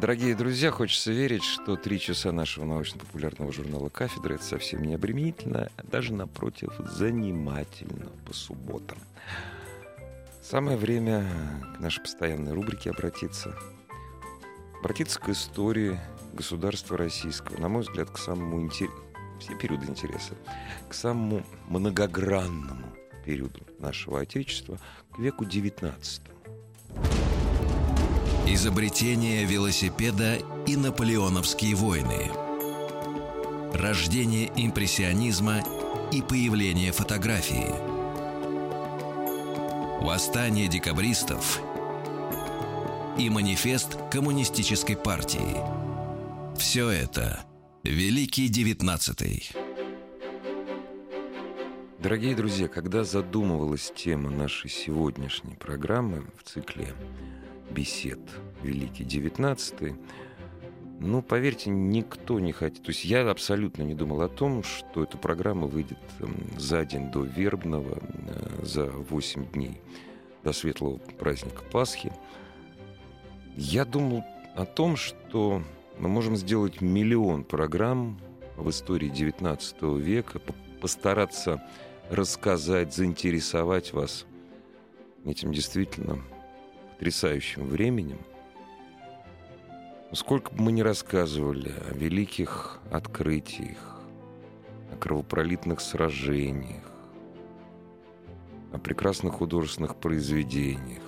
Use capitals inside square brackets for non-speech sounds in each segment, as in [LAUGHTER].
Дорогие друзья, хочется верить, что три часа нашего научно-популярного журнала «Кафедра» — это совсем не обременительно, а даже, напротив, занимательно по субботам. Самое время к нашей постоянной рубрике обратиться. Обратиться к истории государства российского, на мой взгляд, к самому интересному, все периоды интереса, к самому многогранному периоду нашего Отечества, к веку XIX. Изобретение велосипеда и наполеоновские войны. Рождение импрессионизма и появление фотографии. Восстание декабристов и манифест коммунистической партии. Все это Великий Девятнадцатый. Дорогие друзья, когда задумывалась тема нашей сегодняшней программы в цикле бесед Великий девятнадцатый. Ну, поверьте, никто не хотел. То есть я абсолютно не думал о том, что эта программа выйдет за день до Вербного, э, за 8 дней до светлого праздника Пасхи. Я думал о том, что мы можем сделать миллион программ в истории XIX века, постараться рассказать, заинтересовать вас этим действительно потрясающим временем. Сколько бы мы ни рассказывали о великих открытиях, о кровопролитных сражениях, о прекрасных художественных произведениях,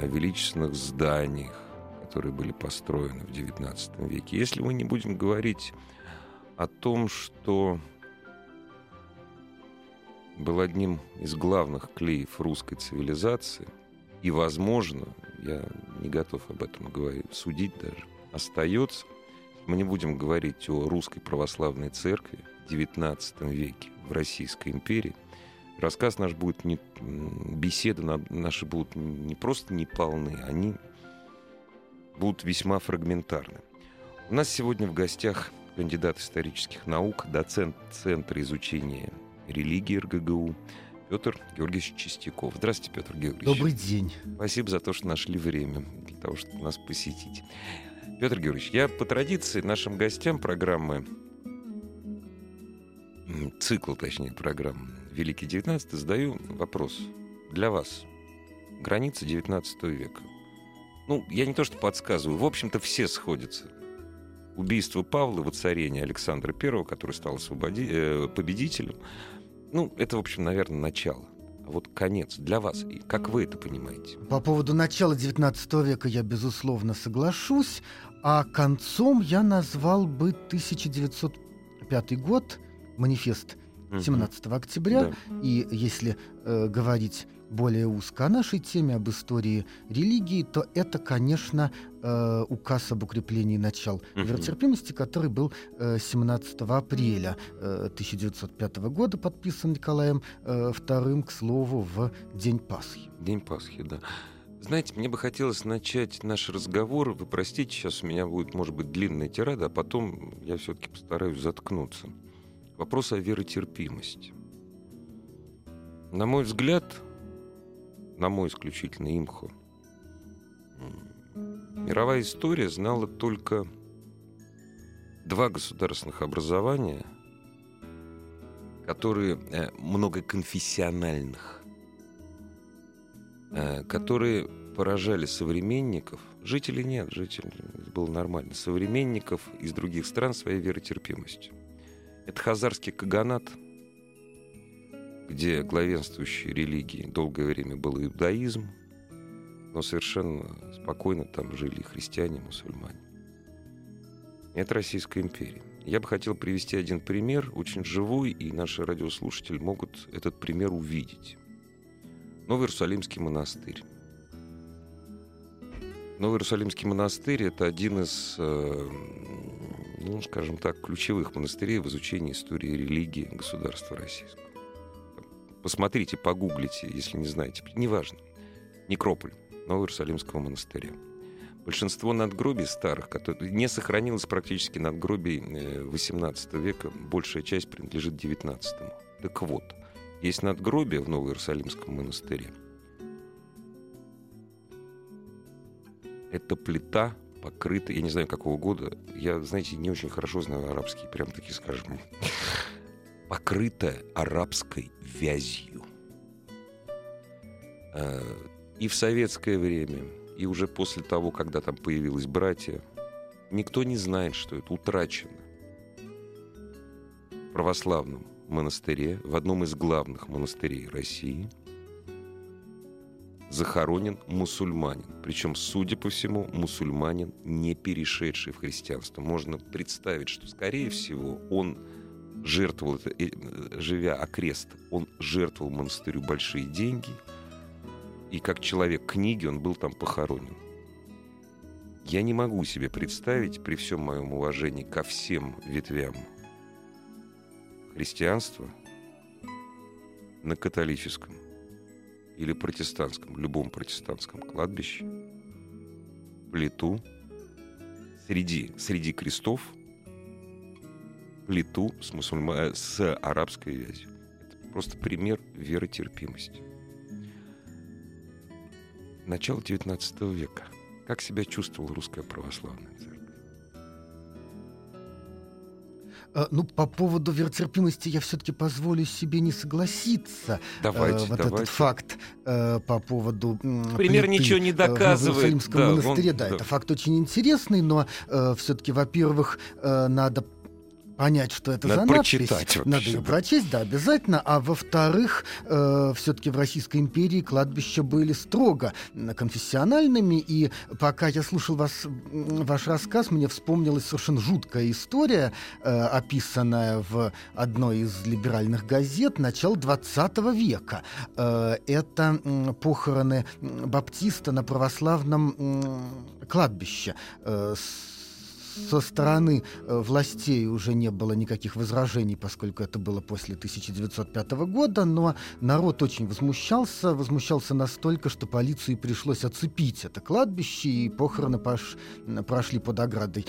о величественных зданиях, которые были построены в XIX веке. Если мы не будем говорить о том, что был одним из главных клеев русской цивилизации – и, возможно, я не готов об этом говорить, судить даже, остается. Мы не будем говорить о русской православной церкви в XIX веке в Российской империи. Рассказ наш будет не... Беседы наши будут не просто неполны, они будут весьма фрагментарны. У нас сегодня в гостях кандидат исторических наук, доцент Центра изучения религии РГГУ, Петр Георгиевич Чистяков. Здравствуйте, Петр Георгиевич. Добрый день. Спасибо за то, что нашли время для того, чтобы нас посетить. Петр Георгиевич, я по традиции нашим гостям программы, цикл, точнее, программ «Великий XIX» задаю вопрос для вас. Граница XIX века. Ну, я не то что подсказываю, в общем-то все сходятся. Убийство Павла, воцарение Александра I, который стал освободи... э, победителем – ну, это, в общем, наверное, начало. А вот конец для вас, как вы это понимаете? По поводу начала XIX века я, безусловно, соглашусь, а концом я назвал бы 1905 год, манифест 17 октября. Да. И если э, говорить более узко о нашей теме, об истории религии, то это, конечно, э, указ об укреплении начал uh-huh. веротерпимости, который был э, 17 апреля э, 1905 года подписан Николаем э, II, к слову, в День Пасхи. День Пасхи, да. Знаете, мне бы хотелось начать наш разговор. Вы простите, сейчас у меня будет, может быть, длинная тирада, а потом я все-таки постараюсь заткнуться. Вопрос о веротерпимости. На мой взгляд, на мой исключительный имхо, мировая история знала только два государственных образования, которые э, многоконфессиональных, э, которые поражали современников, жителей нет, жителей было нормально, современников из других стран своей веротерпимостью. Это хазарский каганат – где главенствующей религией долгое время был иудаизм, но совершенно спокойно там жили христиане, мусульмане. Это Российская империя. Я бы хотел привести один пример, очень живой, и наши радиослушатели могут этот пример увидеть. Новый Иерусалимский монастырь. Новый Иерусалимский монастырь – это один из э, ну, скажем так, ключевых монастырей в изучении истории религии государства российского. Посмотрите, погуглите, если не знаете. Неважно. Некрополь Нового Иерусалимского монастыря. Большинство надгробий старых, которые не сохранилось практически надгробий XVIII э, века, большая часть принадлежит XIX. Так вот, есть надгробие в Новом Иерусалимском монастыре. Это плита покрыта, я не знаю какого года, я, знаете, не очень хорошо знаю арабский, прям таки скажем, покрытая арабской вязью. Э, и в советское время, и уже после того, когда там появилось братья, никто не знает, что это утрачено. В православном монастыре, в одном из главных монастырей России, захоронен мусульманин. Причем, судя по всему, мусульманин, не перешедший в христианство. Можно представить, что, скорее всего, он жертвовал, э, живя окрест, он жертвовал монастырю большие деньги – и как человек книги он был там похоронен. Я не могу себе представить, при всем моем уважении ко всем ветвям христианства, на католическом или протестантском, любом протестантском кладбище, плиту среди, среди крестов, плиту с, мусульма... с арабской вязью. Это просто пример веротерпимости начала XIX века. Как себя чувствовала русская православная церковь? А, ну, по поводу веротерпимости я все-таки позволю себе не согласиться. Давайте, э, вот давайте. этот факт э, по поводу Пример ничего не доказывает. В да, монастыре, он, да, да, это факт очень интересный, но э, все-таки, во-первых, э, надо понять, что это Надо за прочитать надпись. Вообще, Надо ее да. прочесть, да, обязательно. А во-вторых, э, все-таки в Российской империи кладбища были строго конфессиональными. И пока я слушал вас, ваш рассказ, мне вспомнилась совершенно жуткая история, э, описанная в одной из либеральных газет начала 20 века. Э, это э, похороны баптиста на православном э, кладбище. Э, со стороны э, властей уже не было никаких возражений, поскольку это было после 1905 года, но народ очень возмущался, возмущался настолько, что полиции пришлось оцепить это кладбище, и похороны пош... прошли под оградой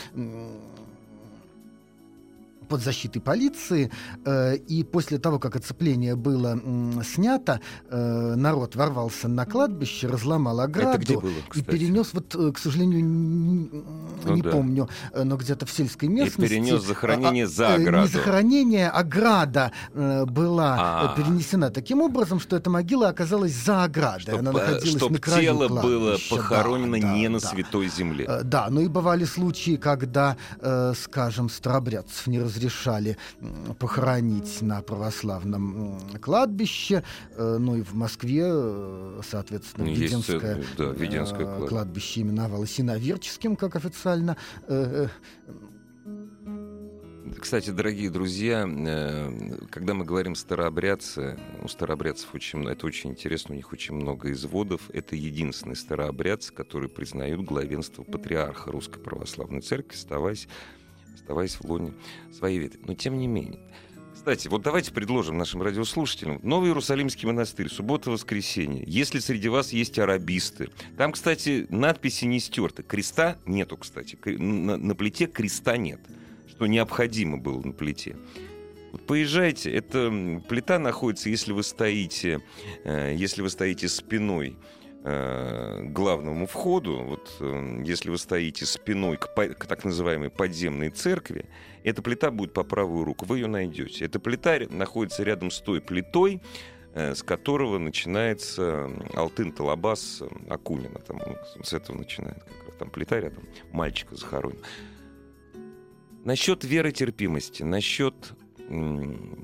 под защитой полиции. Э, и после того, как оцепление было снято, э, народ ворвался на кладбище, разломал ограду Это где было, и перенес, вот, э, к сожалению, не, ну, да. помню, но где-то в сельской местности. И перенес захоронение а, за ограду. Не захоронение, ограда была А-а-а. перенесена таким образом, что эта могила оказалась за оградой. Чтоб, Она находилась чтоб на краю тело кладбища. было похоронено да, не да, на да. святой земле. Да, ну и бывали случаи, когда, скажем, старобрядцев не разрешали разрешали похоронить на православном кладбище, э, ну и в Москве, э, соответственно, Есть, Веденское, да, Веденское кладбище. кладбище именовалось Иноверческим, как официально кстати, дорогие друзья, когда мы говорим старообрядцы, у старообрядцев очень, это очень интересно, у них очень много изводов. Это единственные старообрядцы, которые признают главенство патриарха Русской Православной Церкви, оставаясь оставаясь в лоне своей ветви. Но тем не менее. Кстати, вот давайте предложим нашим радиослушателям Новый Иерусалимский монастырь, суббота-воскресенье. Если среди вас есть арабисты. Там, кстати, надписи не стерты. Креста нету, кстати. На, на плите креста нет, что необходимо было на плите. Вот поезжайте, эта плита находится, если вы стоите, э, если вы стоите спиной главному входу, вот э, если вы стоите спиной к, к так называемой подземной церкви, эта плита будет по правую руку, вы ее найдете. Эта плита находится рядом с той плитой, э, с которого начинается Алтын Талабас Акунина. Там, с этого начинает как раз там плита рядом, мальчика захоронен. Насчет веры терпимости, насчет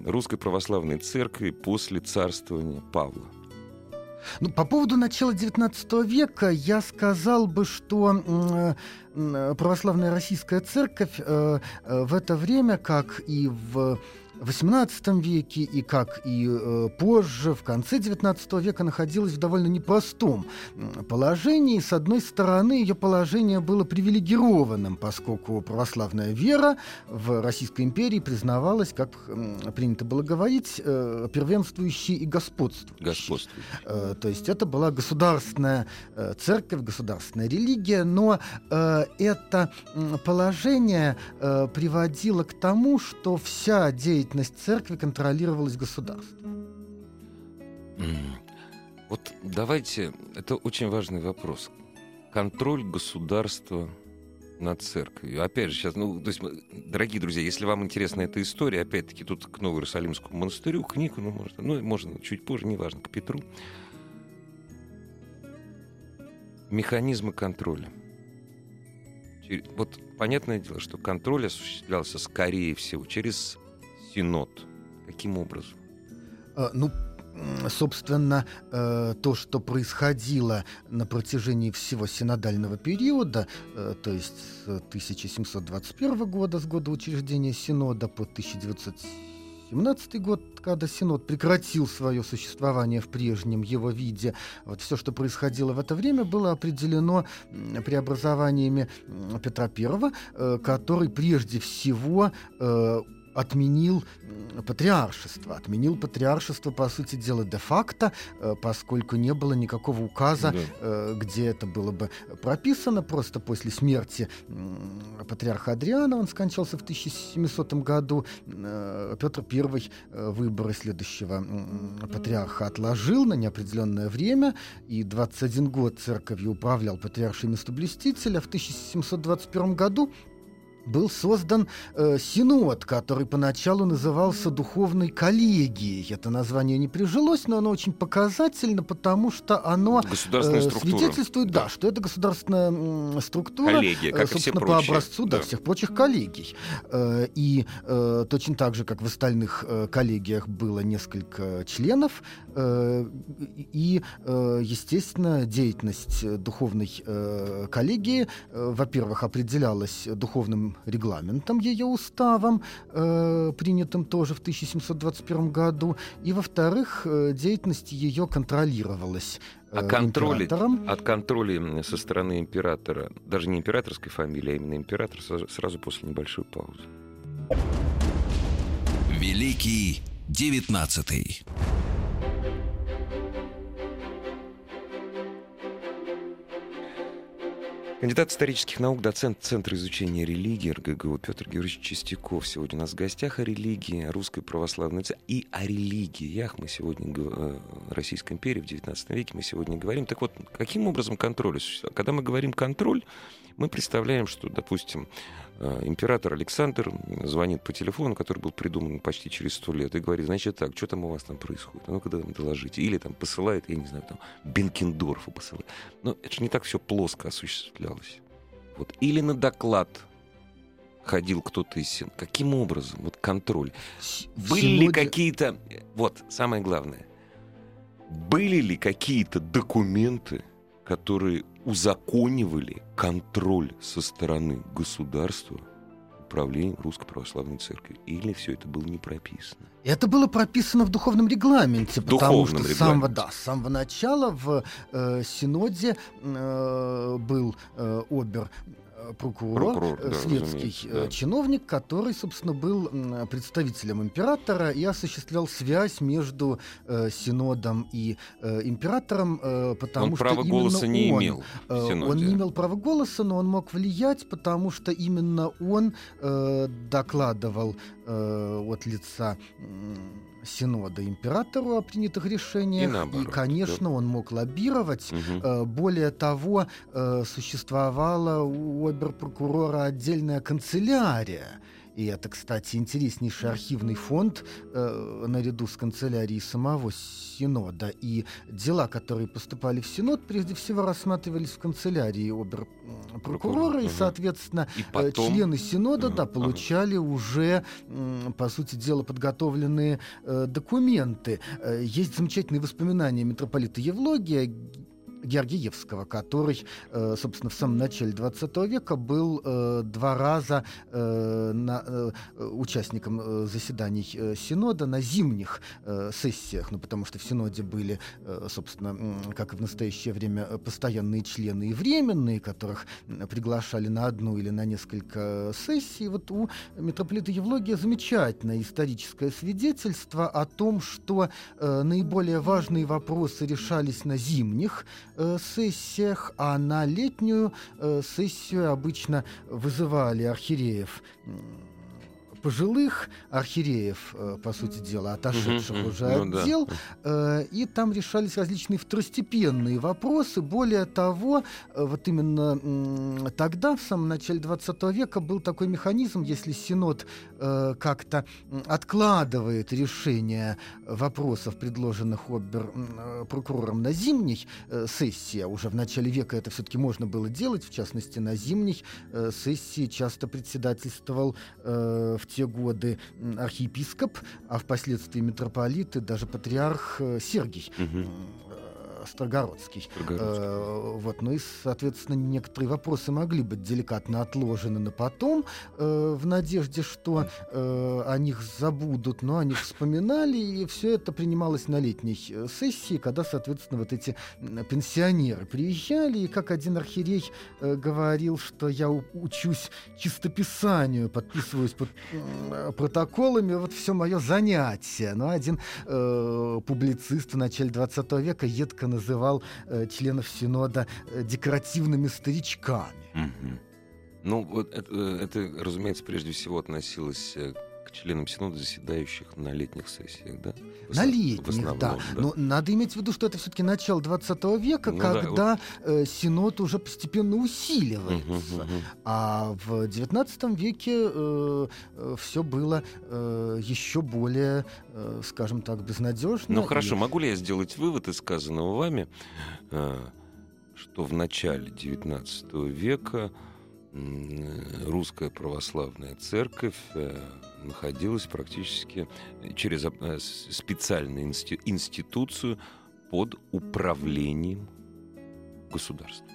Русской Православной Церкви после царствования Павла – ну, по поводу начала XIX века я сказал бы, что православная российская церковь в это время, как и в XVIII веке и как и э, позже, в конце XIX века, находилась в довольно непростом положении. С одной стороны, ее положение было привилегированным, поскольку православная вера в Российской империи признавалась, как принято было говорить, э, первенствующей и господствующей. Господствующей. Э, то есть это была государственная э, церковь, государственная религия, но э, это положение э, приводило к тому, что вся деятельность деятельность церкви контролировалась государством. Вот давайте, это очень важный вопрос. Контроль государства над церковью. Опять же, сейчас, ну, то есть, дорогие друзья, если вам интересна эта история, опять-таки, тут к Новоиерусалимскому монастырю, книгу, ну, может, ну, можно чуть позже, неважно, к Петру. Механизмы контроля. Вот понятное дело, что контроль осуществлялся, скорее всего, через Синод. Каким образом? А, ну, собственно, э, то, что происходило на протяжении всего синодального периода, э, то есть с 1721 года, с года учреждения Синода по 1917 год, когда Синод прекратил свое существование в прежнем его виде. Вот все, что происходило в это время, было определено преобразованиями Петра I, э, который прежде всего отменил патриаршество. Отменил патриаршество, по сути дела, де-факто, э, поскольку не было никакого указа, да. Э, где это было бы прописано. Просто после смерти патриарха Адриана, он скончался в 1700 году, э, Петр I выборы следующего патриарха отложил на неопределенное время, и 21 год церковью управлял патриарший местоблюститель, а в 1721 году был создан э, синод, который поначалу назывался Духовной коллегией. Это название не прижилось, но оно очень показательно, потому что оно э, свидетельствует, да. да, что это государственная структура, Коллегия, как э, собственно, по образцу да. Да, всех прочих коллегий. Э, и э, точно так же, как в остальных э, коллегиях было несколько членов, э, и, э, естественно, деятельность духовной э, коллегии, э, во-первых, определялась духовным регламентом, ее уставом, э, принятым тоже в 1721 году, и, во-вторых, э, деятельность ее контролировалась а контроль, от контроля со стороны императора, даже не императорской фамилии, а именно император, сразу после небольшой паузы. Великий девятнадцатый. Кандидат исторических наук, доцент Центра изучения религии РГГУ Петр Георгиевич Чистяков сегодня у нас в гостях о религии, о русской православной церкви и о религиях. Мы сегодня, э, Российской империи в XIX веке, мы сегодня говорим. Так вот, каким образом контроль осуществляется? Когда мы говорим контроль, мы представляем, что, допустим, император Александр звонит по телефону, который был придуман почти через сто лет, и говорит, значит так, что там у вас там происходит? А ну-ка доложите. Или там посылает, я не знаю, там Бенкендорфа посылает. Но это же не так все плоско осуществлялось. Вот. Или на доклад ходил кто-то из син. Каким образом? Вот контроль. Были Сегодня... ли какие-то... Вот, самое главное. Были ли какие-то документы, которые узаконивали контроль со стороны государства управлением Русской Православной Церкви. Или все это было не прописано? Это было прописано в духовном регламенте, потому духовном что с самого, да, с самого начала в э, Синоде э, был э, обер прокурор, прокурор э, да, светский э, да. чиновник, который, собственно, был представителем императора и осуществлял связь между э, синодом и э, императором, э, потому он что права голоса он, не имел. Э, он не имел права голоса, но он мог влиять, потому что именно он докладывал от лица Синода императору о принятых решениях. И, наоборот, и конечно, да. он мог лоббировать. Угу. Более того, э, существовала у оберпрокурора отдельная канцелярия и это, кстати, интереснейший архивный фонд э, наряду с канцелярией самого Синода. И дела, которые поступали в Синод, прежде всего рассматривались в канцелярии обер-прокурора. И, соответственно, и э, потом... члены Синода uh-huh. да, получали uh-huh. уже, э, по сути дела, подготовленные э, документы. Э, есть замечательные воспоминания митрополита Евлогия Георгиевского, который, э, собственно, в самом начале 20 века был э, два раза э, участником заседаний Синода на зимних сессиях, ну, потому что в Синоде были, собственно, как и в настоящее время, постоянные члены и временные, которых приглашали на одну или на несколько сессий. Вот у митрополита Евлогия замечательное историческое свидетельство о том, что наиболее важные вопросы решались на зимних сессиях, а на летнюю э, сессию обычно вызывали архиереев пожилых архиереев, э, по сути дела, отошедших угу, уже ну, отдел, да. Э, и там решались различные второстепенные вопросы. Более того, э, вот именно тогда, в самом начале 20 века, был такой механизм, если Синод как-то откладывает решение вопросов, предложенных обер прокурором на зимней сессии, а уже в начале века это все-таки можно было делать, в частности, на зимней сессии часто председательствовал в те годы архиепископ, а впоследствии митрополит и даже патриарх э, Сергий. Угу. Строгородский. Строгородский. Э, вот, ну и, соответственно, некоторые вопросы могли быть деликатно отложены на потом, э, в надежде, что э, о них забудут, но о них вспоминали, и все это принималось на летней э, сессии, когда, соответственно, вот эти пенсионеры приезжали, и как один архиерей э, говорил, что я учусь чистописанию, подписываюсь под э, протоколами, вот все мое занятие. Но один э, публицист в начале 20 века едко называл э, членов Синода э, декоративными старичками. Угу. Ну, вот это, э, это, разумеется, прежде всего относилось э, к членам Синода, заседающих на летних сессиях, да? В на летних, основном, да. да. Но надо иметь в виду, что это все-таки начало 20 века, ну, когда да, вот... э, Синод уже постепенно усиливается. Угу, угу. А в 19 веке э, э, все было э, еще более, э, скажем так, безнадежно. Ну хорошо, и... могу ли я сделать вывод из сказанного вами, э, что в начале 19 века русская православная церковь э, находилась практически через э, специальную институцию под управлением государства.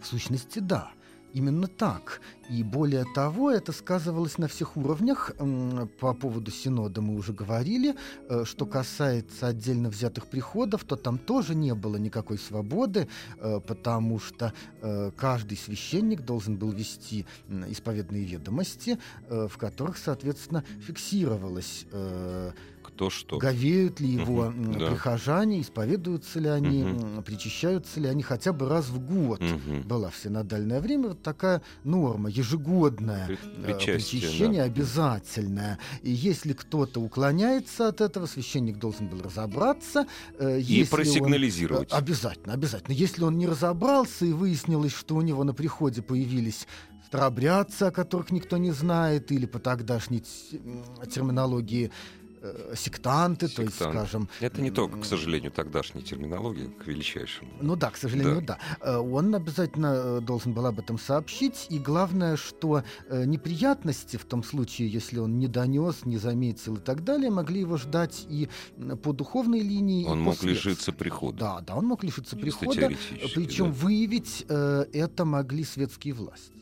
В сущности, да. Именно так. И более того, это сказывалось на всех уровнях. По поводу Синода мы уже говорили. Э, что касается отдельно взятых приходов, то там тоже не было никакой свободы, э, потому что э, каждый священник должен был вести исповедные ведомости, в которых, соответственно, фиксировалось то что. Говеют ли его угу, прихожане, да. исповедуются ли они, угу. причащаются ли они хотя бы раз в год. Угу. Была в синодальное время вот такая норма, ежегодное При, э, причащение да. обязательное. И если кто-то уклоняется от этого, священник должен был разобраться. Э, и просигнализировать. Он, обязательно, обязательно. Если он не разобрался и выяснилось, что у него на приходе появились старобрядцы, о которых никто не знает, или по тогдашней терминологии э, сектанты, Сектант. то есть, скажем... Это не только, к сожалению, тогдашняя терминология, к величайшему. Ну да, к сожалению, да. да. Э, он обязательно э, должен был об этом сообщить, и главное, что э, неприятности в том случае, если он не донес, не заметил и так далее, могли его ждать и по духовной линии. Он мог лишиться прихода. Да, да, он мог лишиться прихода, причем да. выявить э, это могли светские власти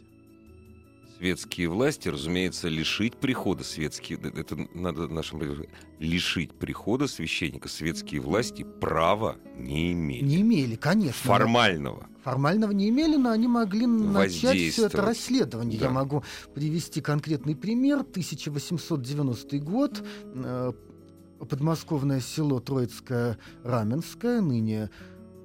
светские власти, разумеется, лишить прихода светские, это надо нашим лишить прихода священника светские власти права не имели. Не имели, конечно. Формального. Формального не имели, но они могли начать все это расследование. Да. Я могу привести конкретный пример. 1890 год. Э, подмосковное село Троицкое Раменское, ныне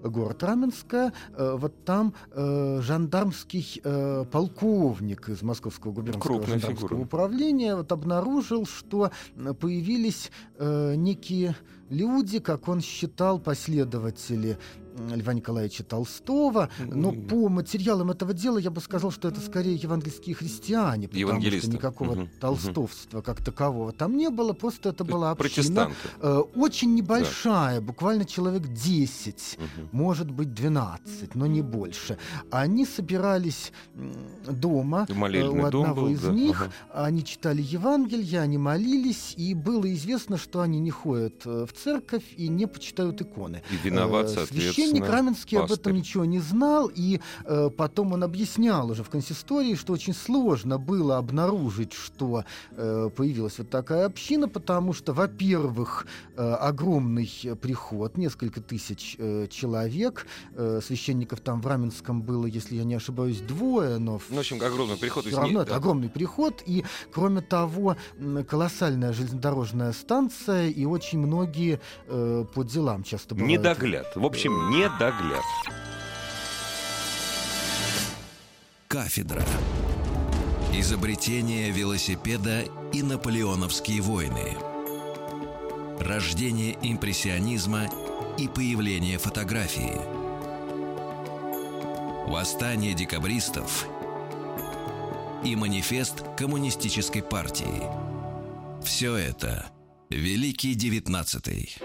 город Раменское, э, вот там э, жандармский э, полковник из Московского губернского Крупная жандармского фигура. управления вот обнаружил, что появились некие люди, как он считал, последователи Льва Николаевича Толстого, но по материалам этого дела я бы сказал, что это скорее евангельские христиане, потому что никакого угу. толстовства как такового там не было, просто это была община, э, очень небольшая, да. буквально человек 10, угу. может быть 12, но не больше. Они собирались дома э, у одного был, из да. них, ага. они читали Евангелие, они молились, и было известно, что они не ходят э, в церковь и не почитают иконы. И виноват, э, соответственно священник Раменский об этом ничего не знал, и э, потом он объяснял уже в консистории, что очень сложно было обнаружить, что э, появилась вот такая община, потому что, во-первых, э, огромный приход, несколько тысяч э, человек, э, священников там в Раменском было, если я не ошибаюсь, двое, но... Ну, в общем, огромный приход. Все равно не... это да. огромный приход, и, кроме того, колоссальная железнодорожная станция, и очень многие э, по делам часто бывают. Недогляд. В общем, недогляд. Кафедра. Изобретение велосипеда и наполеоновские войны. Рождение импрессионизма и появление фотографии. Восстание декабристов и манифест коммунистической партии. Все это Великий девятнадцатый.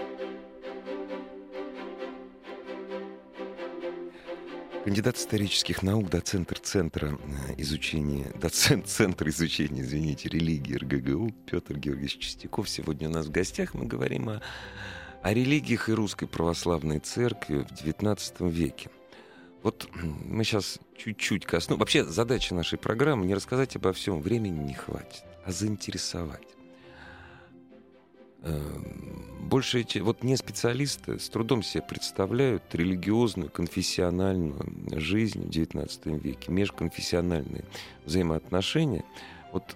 Кандидат исторических наук, доцент Центра э, изучения, [LAUGHS] доцент Центра изучения, извините, религии РГГУ Петр Георгиевич Чистяков. Сегодня у нас в гостях мы говорим о, о религиях и русской православной церкви в XIX веке. Вот мы сейчас чуть-чуть коснемся. Вообще задача нашей программы не рассказать обо всем, времени не хватит, а заинтересовать. Эм, больше эти, вот не специалисты с трудом себе представляют религиозную, конфессиональную жизнь в XIX веке, межконфессиональные взаимоотношения. Вот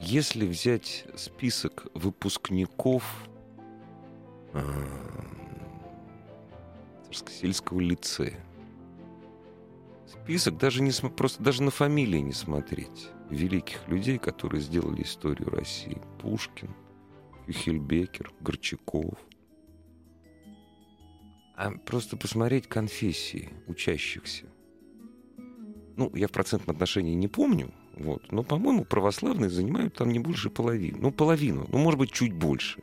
если взять список выпускников э, сельского лицея, список даже не просто даже на фамилии не смотреть великих людей, которые сделали историю России. Пушкин, Хельбекер, Горчаков. А просто посмотреть конфессии учащихся. Ну, я в процентном отношении не помню, вот, но, по-моему, православные занимают там не больше половины. Ну, половину, ну, может быть, чуть больше.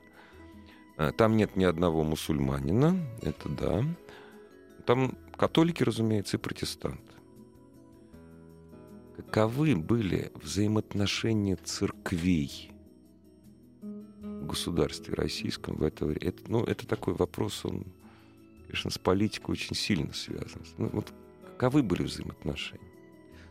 А, там нет ни одного мусульманина, это да. Там католики, разумеется, и протестанты. Каковы были взаимоотношения церквей государстве российском в это время. Это, ну, это такой вопрос, он, конечно, с политикой очень сильно связан. Ну, вот каковы были взаимоотношения?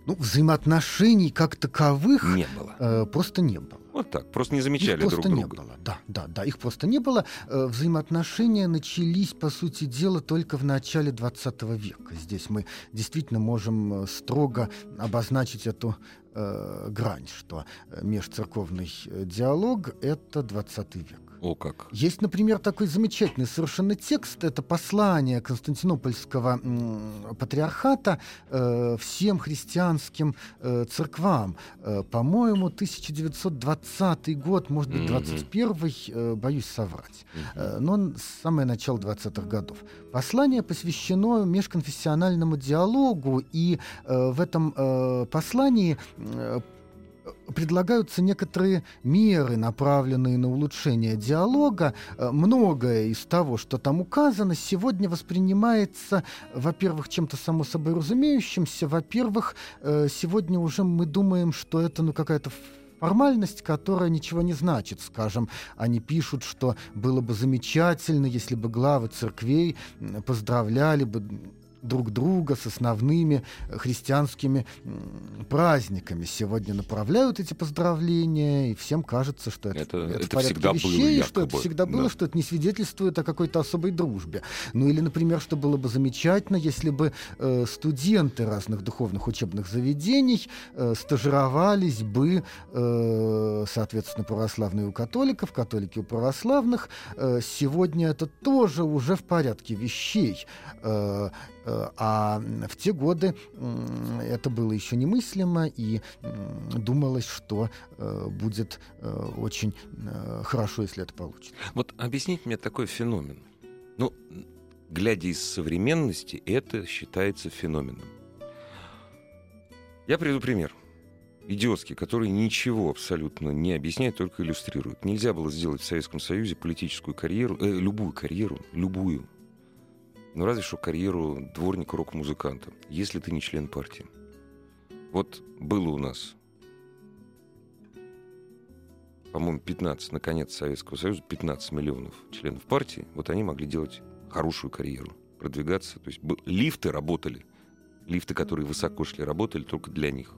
Ну, взаимоотношений как таковых не было. Э, просто не было. Вот так, просто не замечали их друг друга. не было, да, да, да, их просто не было. Э, взаимоотношения начались, по сути дела, только в начале 20 века. Здесь мы действительно можем э, строго обозначить эту э, грань, что э, межцерковный э, диалог — это 20 век. О как. Есть, например, такой замечательный совершенно текст. Это послание Константинопольского патриархата э, всем христианским э, церквам. Э, по-моему, 1920 год, может быть, 21 э, боюсь соврать. Э, но самое начало 20-х годов. Послание посвящено межконфессиональному диалогу, и э, в этом э, послании э, предлагаются некоторые меры, направленные на улучшение диалога. Э, многое из того, что там указано, сегодня воспринимается, во-первых, чем-то само собой разумеющимся, во-первых, э, сегодня уже мы думаем, что это ну, какая-то формальность, которая ничего не значит. Скажем, они пишут, что было бы замечательно, если бы главы церквей поздравляли бы друг друга с основными э, христианскими праздниками. Сегодня направляют эти поздравления, и всем кажется, что это, это, это, это всегда вещей, было, якобы. что это всегда было, да. что это не свидетельствует о какой-то особой дружбе. Ну или, например, что было бы замечательно, если бы э, студенты разных духовных учебных заведений э, стажировались бы, э, соответственно, православные у католиков, католики у православных. Э, сегодня это тоже уже в порядке вещей. Э, а в те годы это было еще немыслимо, и думалось, что э, будет э, очень хорошо, если это получится. Вот объясните мне такой феномен. Ну, глядя из современности, это считается феноменом. Я приведу пример. Идиотский, который ничего абсолютно не объясняет, только иллюстрирует. Нельзя было сделать в Советском Союзе политическую карьеру, э, любую карьеру, любую, ну, разве что карьеру дворника рок-музыканта, если ты не член партии. Вот было у нас, по-моему, 15, наконец, Советского Союза, 15 миллионов членов партии. Вот они могли делать хорошую карьеру. продвигаться. То есть лифты работали. Лифты, которые высоко шли, работали только для них.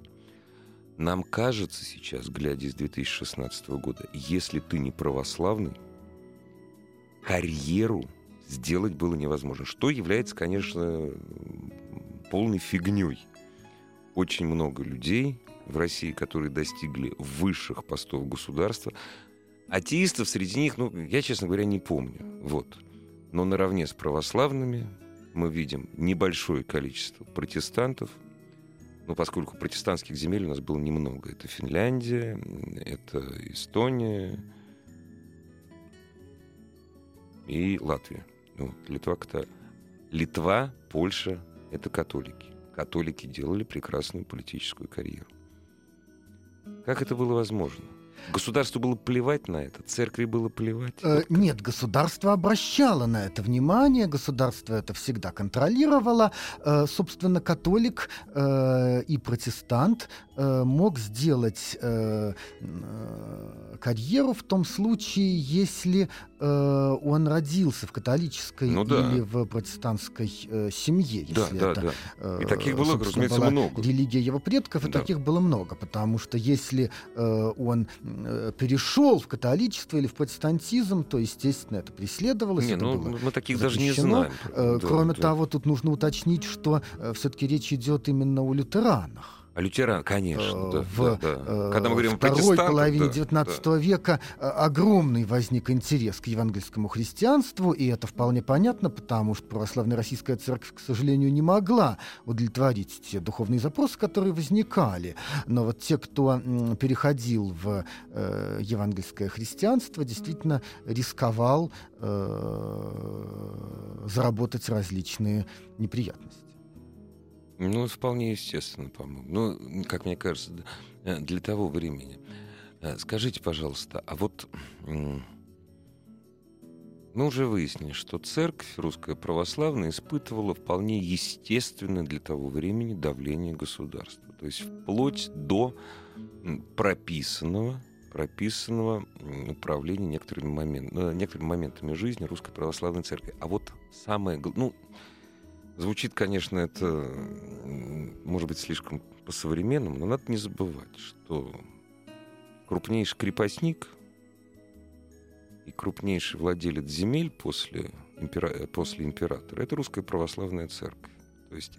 Нам кажется сейчас, глядя из 2016 года, если ты не православный, карьеру сделать было невозможно. Что является, конечно, полной фигней. Очень много людей в России, которые достигли высших постов государства. Атеистов среди них, ну, я, честно говоря, не помню. Вот. Но наравне с православными мы видим небольшое количество протестантов, ну, поскольку протестантских земель у нас было немного. Это Финляндия, это Эстония и Латвия. Ну, Литва, Литва, Польша — это католики. Католики делали прекрасную политическую карьеру. Как это было возможно? Государству было плевать на это, церкви было плевать. Э, нет, государство обращало на это внимание, государство это всегда контролировало. Э, собственно, католик э, и протестант э, мог сделать э, э, карьеру в том случае, если э, он родился в католической ну, да. или в протестантской э, семье. Если да, да, это, да. Э, и таких было, разумеется, была много. Религия его предков, и да. таких было много, потому что если э, он Э, перешел в католичество или в протестантизм, то, естественно, это преследовалось. Не, это ну, было мы таких даже не знаем. Э, кроме да. того, тут нужно уточнить, что э, все-таки речь идет именно о лютеранах. А лютеран, конечно, да, в да, да. Когда мы говорим второй половине XIX да, века огромный возник интерес к евангельскому христианству, и это вполне понятно, потому что православная российская церковь, к сожалению, не могла удовлетворить те духовные запросы, которые возникали. Но вот те, кто переходил в э, евангельское христианство, действительно рисковал э, заработать различные неприятности. Ну, вполне естественно, по-моему. Ну, как мне кажется, э, для того времени. Э, скажите, пожалуйста, а вот мы уже выяснили, что церковь русская православная испытывала вполне естественное для того времени давление государства. То есть вплоть до прописанного, прописанного управления некоторыми, момент, э, некоторыми моментами жизни русской православной церкви. А вот самое... Ну, Звучит, конечно, это, может быть, слишком по-современному, но надо не забывать, что крупнейший крепостник и крупнейший владелец земель после, импера... после императора — это русская православная церковь. То есть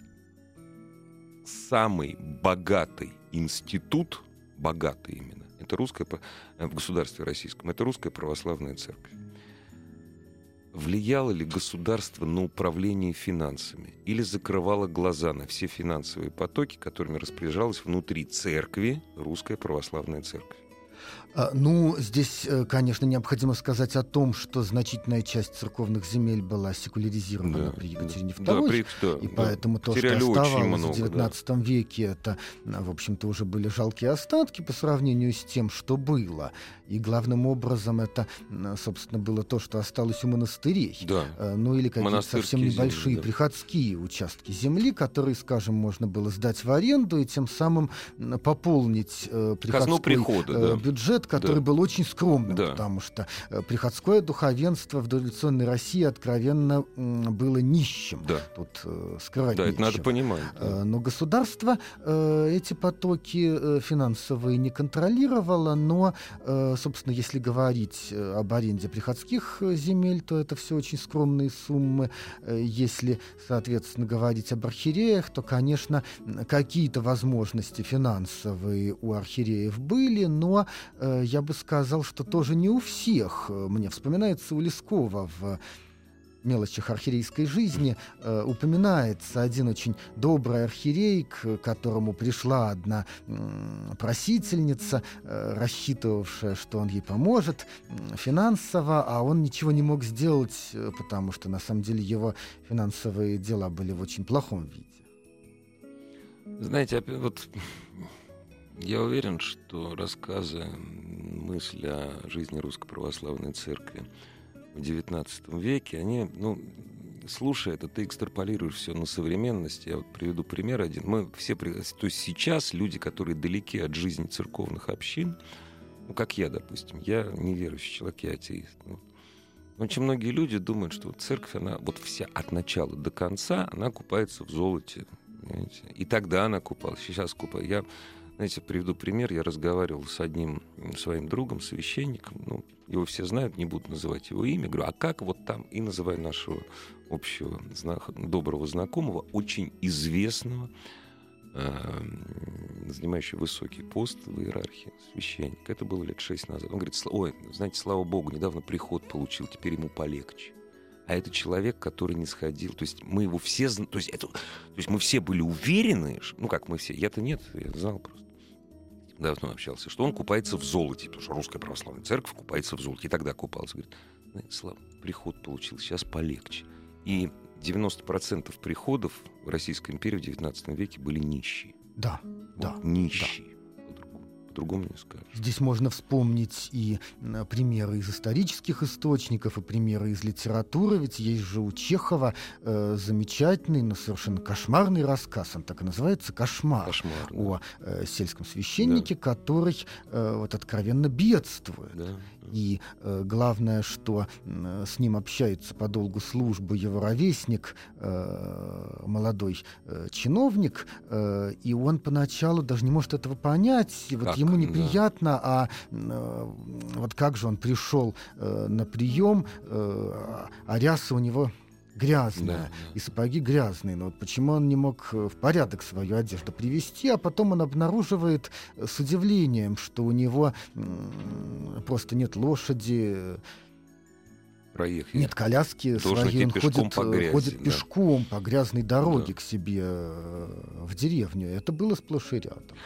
самый богатый институт, богатый именно, это русская, в государстве российском, это русская православная церковь. Влияло ли государство на управление финансами или закрывало глаза на все финансовые потоки, которыми распоряжалась внутри церкви Русская Православная Церковь? А, ну, здесь, э, конечно, необходимо сказать о том, что значительная часть церковных земель была секуляризирована да, при Екатерине II, да, при, да, и поэтому да, то, что оставалось много, в XIX да. веке, это, в общем-то, уже были жалкие остатки по сравнению с тем, что было. И главным образом это, собственно, было то, что осталось у монастырей. Да. Э, ну или какие-то совсем небольшие земли, да. приходские участки земли, которые, скажем, можно было сдать в аренду и тем самым пополнить э, приходской прихода, да. бюджет бюджет, который да. был очень скромным, да. потому что э, приходское духовенство в дореволюционной России откровенно было нищим. Да. Тут э, скрывать Да, нечего. это надо понимать. Да. Э, но государство э, эти потоки э, финансовые не контролировало, но, э, собственно, если говорить об аренде приходских земель, то это все очень скромные суммы. Если, соответственно, говорить об архиереях, то, конечно, какие-то возможности финансовые у архиереев были, но Э, я бы сказал, что тоже не у всех. Э, мне вспоминается у Лескова в мелочах архиерейской жизни э, упоминается один очень добрый архиерей, к которому пришла одна э, просительница, э, рассчитывавшая, что он ей поможет э, финансово, а он ничего не мог сделать, э, потому что на самом деле его финансовые дела были в очень плохом виде. Знаете, вот я уверен, что рассказы, мысли о жизни Русской Православной Церкви в XIX веке, они, ну, слушая это, ты экстраполируешь все на современность. Я вот приведу пример один. Мы все, то есть сейчас люди, которые далеки от жизни церковных общин, ну, как я, допустим, я неверующий человек, я атеист. Ну, Очень многие люди думают, что церковь, она вот вся от начала до конца, она купается в золоте. Понимаете? И тогда она купалась, сейчас купается. Я, знаете, приведу пример. Я разговаривал с одним своим другом, священником. Ну, его все знают, не буду называть его имя. Говорю, а как вот там? И называю нашего общего доброго знакомого, очень известного Эм, занимающий высокий пост в иерархии, священник. Это было лет шесть назад. Он говорит, ой, знаете, слава богу, недавно приход получил, теперь ему полегче. А это человек, который не сходил. То есть мы его все... То есть, это, то есть мы все были уверены, ну как мы все, я-то нет, я знал просто. Давно общался, что он купается в золоте, потому что русская православная церковь купается в золоте. И тогда купался. Говорит, слава, приход получил, сейчас полегче. И 90% приходов в Российской империи в XIX веке были нищие. Да, вот да. Нищие. Да по-другому не скажешь. Здесь можно вспомнить и примеры из исторических источников, и примеры из литературы. Ведь есть же у Чехова э, замечательный, но совершенно кошмарный рассказ. Он так и называется «Кошмар». Кошмар да. О э, сельском священнике, да. который э, вот откровенно бедствует. Да. И э, главное, что э, с ним общается по долгу службы его ровесник, э, молодой э, чиновник, э, и он поначалу даже не может этого понять. И вот ему неприятно, да. а э, вот как же он пришел э, на прием, э, а ряса у него грязная, да, да. и сапоги грязные. Но вот почему он не мог э, в порядок свою одежду привести, а потом он обнаруживает э, с удивлением, что у него просто нет лошади, проехать. Нет коляски своей, он ходит, по грязи, ходит да. пешком по грязной дороге да. к себе в деревню. Это было сплошь и рядом.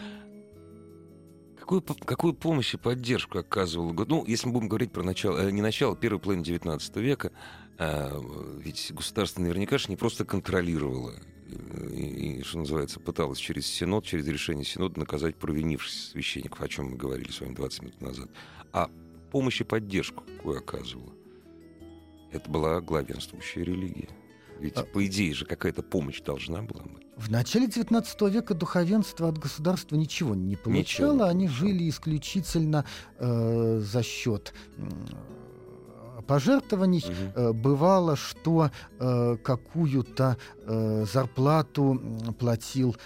Какую, какую помощь и поддержку оказывал? Ну, если мы будем говорить про начало, э, не начало, первой половины XIX века, а, ведь государство наверняка же не просто контролировало э, и, и, что называется, пыталось через Синод, через решение Синода наказать провинившихся священников, о чем мы говорили с вами 20 минут назад. А помощь и поддержку какую оказывала? Это была главенствующая религия. Ведь, а... по идее же, какая-то помощь должна была быть. В начале XIX века духовенство от государства ничего не получало. Ничего. Они жили исключительно э, за счет э, пожертвований. Угу. Бывало, что э, какую-то э, зарплату платил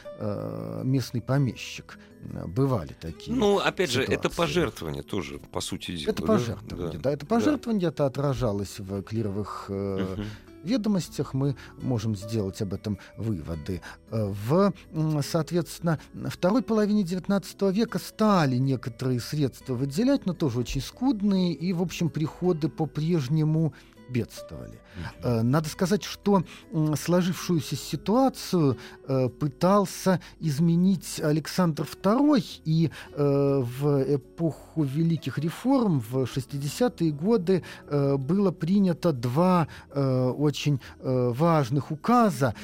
местный помещик. Бывали такие. Ну, опять ситуации. же, это пожертвование тоже, по сути дела. Это пожертвование, да. да это пожертвование, да. это отражалось в клировых угу ведомостях мы можем сделать об этом выводы. Э, в, соответственно, второй половине XIX века стали некоторые средства выделять, но тоже очень скудные, и, в общем, приходы по-прежнему бедствовали. Э, надо сказать, что сложившуюся ситуацию э, пытался изменить Александр II, и э, в эпоху великих реформ в 60-е годы было принято два очень важных указа.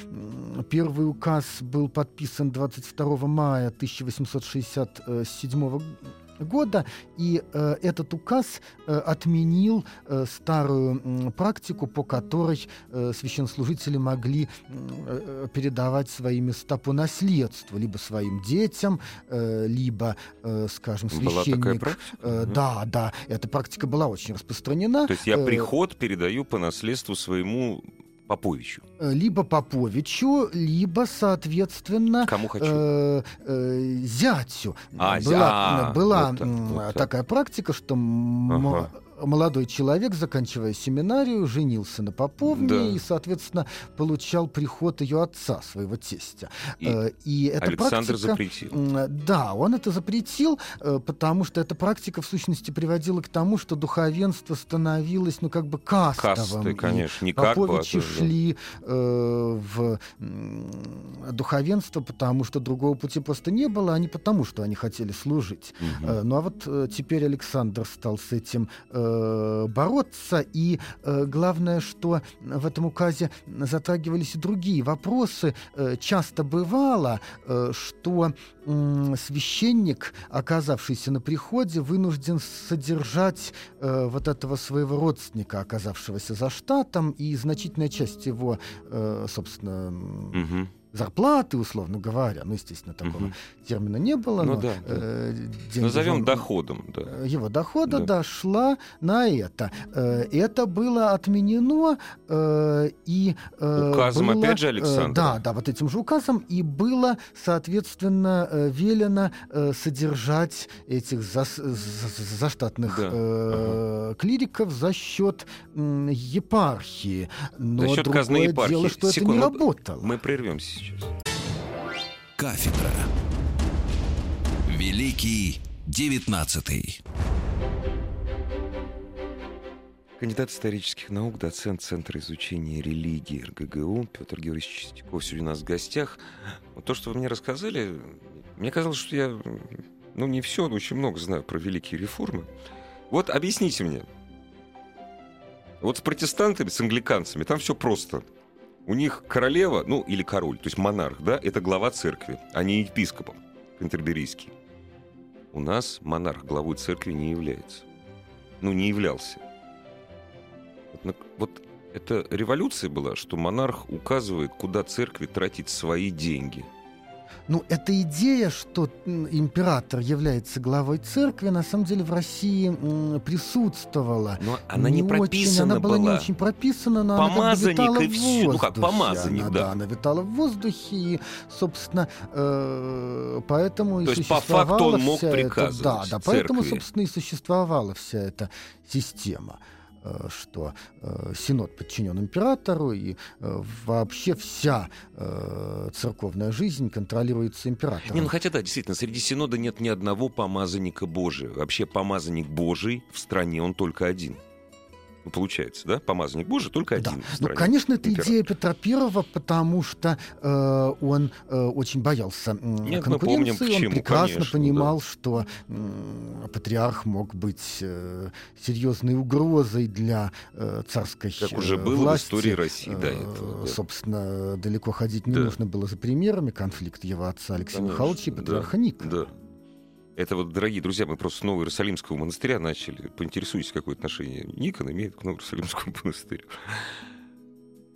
Первый указ был подписан 22 мая 1867 года года, и э, этот указ э, отменил э, старую э, практику, по которой э, священнослужители могли э, передавать свои места по наследству, либо своим детям, э, либо, э, скажем, священник... Э. Да, да, эта практика была очень распространена. То есть я э, приход передаю по наследству своему Поповичу. Э, либо Поповичу, либо, соответственно, Кому хочу? Э, э, зятю. А, была, а, была вот так, вот такая практика, что ага молодой человек, заканчивая семинарию, женился на поповне да. и, соответственно, получал приход ее отца, своего тестя. И, э, и эта Александр практика, запретил. Да, он это запретил, э, потому что эта практика, в сущности, приводила к тому, что духовенство становилось, ну, как бы кастовым. Касты, конечно, не как Поповичи бы, а шли э, в духовенство, потому что другого пути просто не было, а не потому, что они хотели служить. Угу. Ну, а вот теперь Александр стал с этим э, Э, бороться. И э, главное, что в этом указе затрагивались и другие вопросы. Э, часто бывало, что священник, оказавшийся на приходе, вынужден содержать вот этого своего родственника, оказавшегося за штатом, и значительная часть его, собственно, угу зарплаты, условно говоря. Ну, естественно, такого угу. термина не было. Ну, но, да, э, да. Назовем он, доходом. Да. Э, его дохода да. дошла на это. Э, это было отменено э, и... Э, указом, было, опять же, Александр. Э, да, да, вот этим же указом. И было, соответственно, э, велено э, содержать этих зас, заштатных да. э, ага. клириков за счет э, епархии. Но за счет другое епархии. дело, что Секунду, это не работало. Мы прервемся сейчас. Кафедра. Великий девятнадцатый. Кандидат исторических наук, доцент Центра изучения религии РГГУ Петр Георгиевич Чистяков сегодня у нас в гостях. Вот то, что вы мне рассказали, мне казалось, что я, ну, не все, но очень много знаю про великие реформы. Вот объясните мне. Вот с протестантами, с англиканцами, там все просто. У них королева, ну, или король, то есть монарх, да, это глава церкви, а не епископом кантерберийский. У нас монарх главой церкви не является. Ну, не являлся. Вот, вот это революция была, что монарх указывает, куда церкви тратить свои деньги – ну, эта идея, что император является главой церкви, на самом деле в России присутствовала. Но она не, не прописана очень, Она была, была не очень прописана, но помазанник она как и все. Ну как, помазанник, она, да. да. Она витала в воздухе, и, собственно, э, поэтому То и есть, по факту он мог приказывать Да, да, поэтому, собственно, и существовала вся эта система. Э, что э, Синод подчинен императору, и э, вообще вся церковная жизнь контролируется императором. Не, ну хотя да, действительно, среди Синода нет ни одного помазанника Божия. Вообще помазанник Божий в стране он только один. Ну, получается, да? Помазанник Божий только один. Да. Ну, конечно, это идея Петра Первого, потому что э, он э, очень боялся э, Нет, конкуренции. Мы помним, почему, он прекрасно конечно, понимал, да. что э, патриарх мог быть э, серьезной угрозой для э, царской власти. Как уже было власти. в истории России до этого. Да. Собственно, далеко ходить не да. нужно было за примерами. Конфликт его отца Алексея Михайловича и патриарха да. Ника. Да. Это вот, дорогие друзья, мы просто с Нового Иерусалимского монастыря начали. Поинтересуйтесь, какое отношение Никон имеет к Новому Иерусалимскому [LAUGHS] монастырю.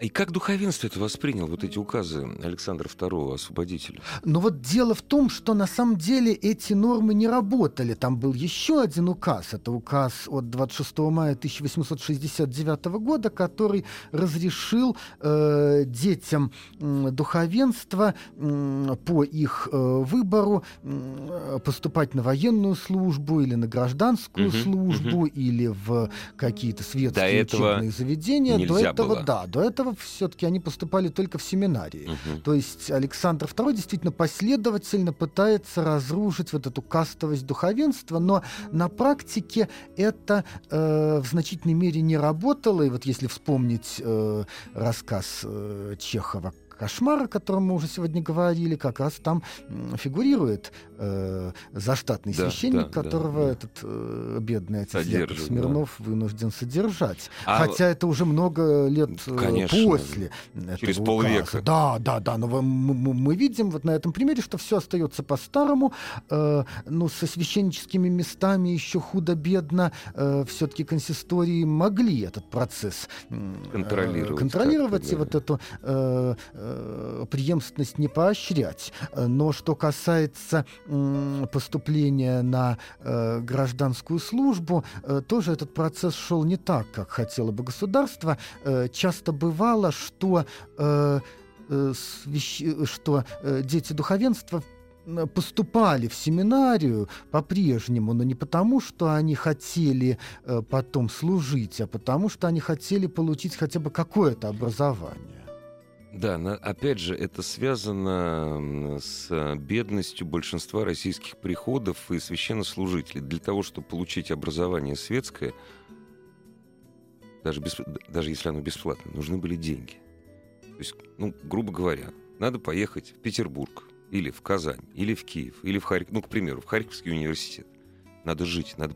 И как духовенство это восприняло, вот эти указы Александра II, освободителя? Но вот дело в том, что на самом деле эти нормы не работали. Там был еще один указ. Это указ от 26 мая 1869 года, который разрешил э, детям э, духовенства э, по их э, выбору э, поступать на военную службу или на гражданскую угу, службу угу. или в какие-то светские учебные заведения. До этого, было. да, до этого все-таки они поступали только в семинарии. Угу. То есть Александр II действительно последовательно пытается разрушить вот эту кастовость духовенства, но на практике это э, в значительной мере не работало. И вот если вспомнить э, рассказ э, Чехова кошмар, о котором мы уже сегодня говорили, как раз там фигурирует э, заштатный да, священник, да, которого да, этот э, бедный отец Яков Смирнов да. вынужден содержать. А... Хотя это уже много лет э, Конечно, после. Через полвека. Да, да, да. Но мы, мы, видим вот на этом примере, что все остается по-старому. Э, ну, со священническими местами еще худо-бедно э, все-таки консистории могли этот процесс контролировать. Э, контролировать и вот эту э, Э, преемственность не поощрять. Но что касается поступления на э, гражданскую службу, э, тоже этот процесс шел не так, как хотело бы государство. Часто бывало, что что дети духовенства поступали в семинарию по-прежнему, но не потому, что они хотели потом служить, а потому, что они хотели получить хотя бы какое-то образование. Да, но, опять же, это связано с бедностью большинства российских приходов и священнослужителей. Для того, чтобы получить образование светское, даже, без, даже если оно бесплатное, нужны были деньги. То есть, ну, грубо говоря, надо поехать в Петербург, или в Казань, или в Киев, или в Харьков, ну, к примеру, в Харьковский университет. Надо жить, надо,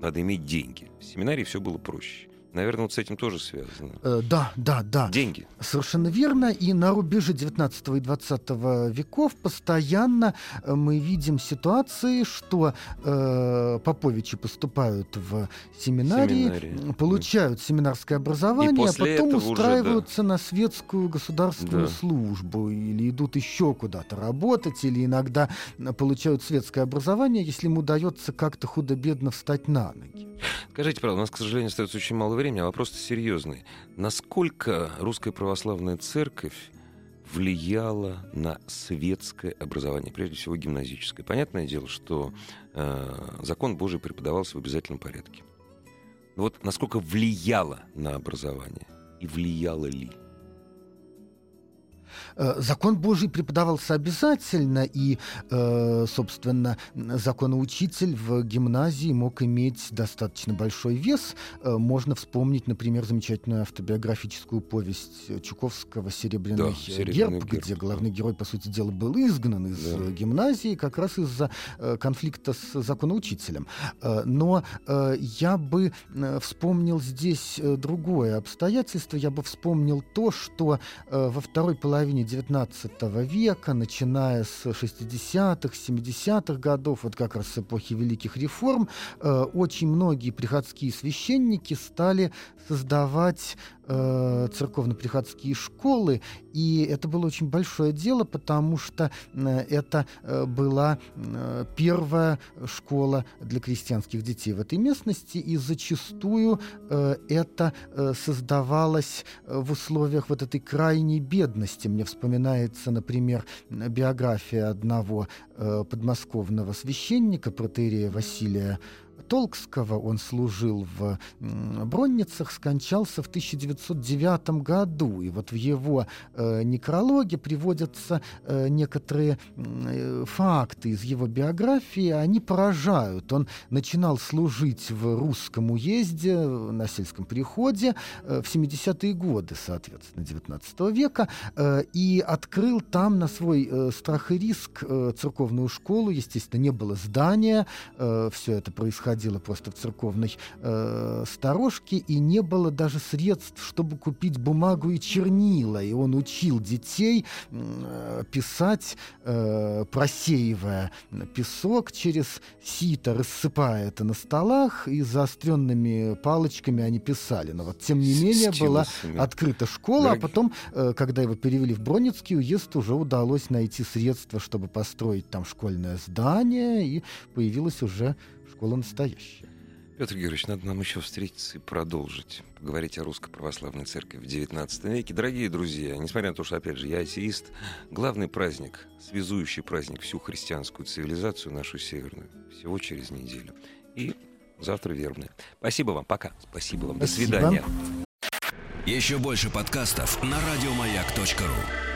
надо иметь деньги. В семинарии все было проще. Наверное, вот с этим тоже связано. Э, да, да, да. Деньги. Совершенно верно. И на рубеже 19 и 20 веков постоянно э, мы видим ситуации, что э, поповичи поступают в семинарии, Семинарии. получают семинарское образование, а потом устраиваются уже, да. на светскую государственную да. службу или идут еще куда-то работать, или иногда получают светское образование, если им удается как-то худо-бедно встать на ноги. Скажите, правда, у нас, к сожалению, остается очень мало времени, а вопрос серьезный. Насколько русская православная церковь влияла на светское образование, прежде всего гимназическое. Понятное дело, что э, закон Божий преподавался в обязательном порядке. Но вот насколько влияло на образование и влияло ли? Э, закон Божий преподавался обязательно, и, э, собственно, законоучитель в гимназии мог иметь достаточно большой вес. Э, можно вспомнить, например, замечательную автобиографическую повесть Чуковского «Серебряный, да, серебряный герб», герб, где главный герой, по сути дела, был изгнан из да. гимназии как раз из-за конфликта с законоучителем. Но я бы вспомнил здесь другое обстоятельство. Я бы вспомнил то, что во второй половине XIX века, начиная с 60-х, 70-х годов, вот как раз с эпохи Великих реформ, э, очень многие приходские священники стали создавать э, церковно-приходские школы, и это было очень большое дело, потому что э, это э, была э, первая школа для крестьянских детей в этой местности, и зачастую э, это э, создавалось в условиях вот этой крайней бедности. Мне вспоминается, например, биография одного э, подмосковного священника, протеерея Василия Толкского, он служил в Бронницах, скончался в 1909 году. И вот в его э, некрологе приводятся э, некоторые э, факты из его биографии, они поражают. Он начинал служить в русском уезде, на сельском переходе э, в 70-е годы, соответственно, 19 века, и открыл там на свой страх и риск церковную школу. Естественно, не было здания, все это происходило происходило просто в церковной э, сторожке, и не было даже средств, чтобы купить бумагу и чернила. И он учил детей э, писать, э, просеивая песок через сито, рассыпая это на столах, и заостренными палочками они писали. Но вот, тем не менее, была открыта школа, Дорогие. а потом, э, когда его перевели в Бронницкий уезд, уже удалось найти средства, чтобы построить там школьное здание, и появилась уже школа настоящая. Петр Георгиевич, надо нам еще встретиться и продолжить поговорить о Русской Православной Церкви в XIX веке. Дорогие друзья, несмотря на то, что, опять же, я атеист, главный праздник, связующий праздник всю христианскую цивилизацию, нашу северную, всего через неделю. И завтра вербное. Спасибо вам, пока. Спасибо вам, Спасибо. до свидания. Еще больше подкастов на радиомаяк.ру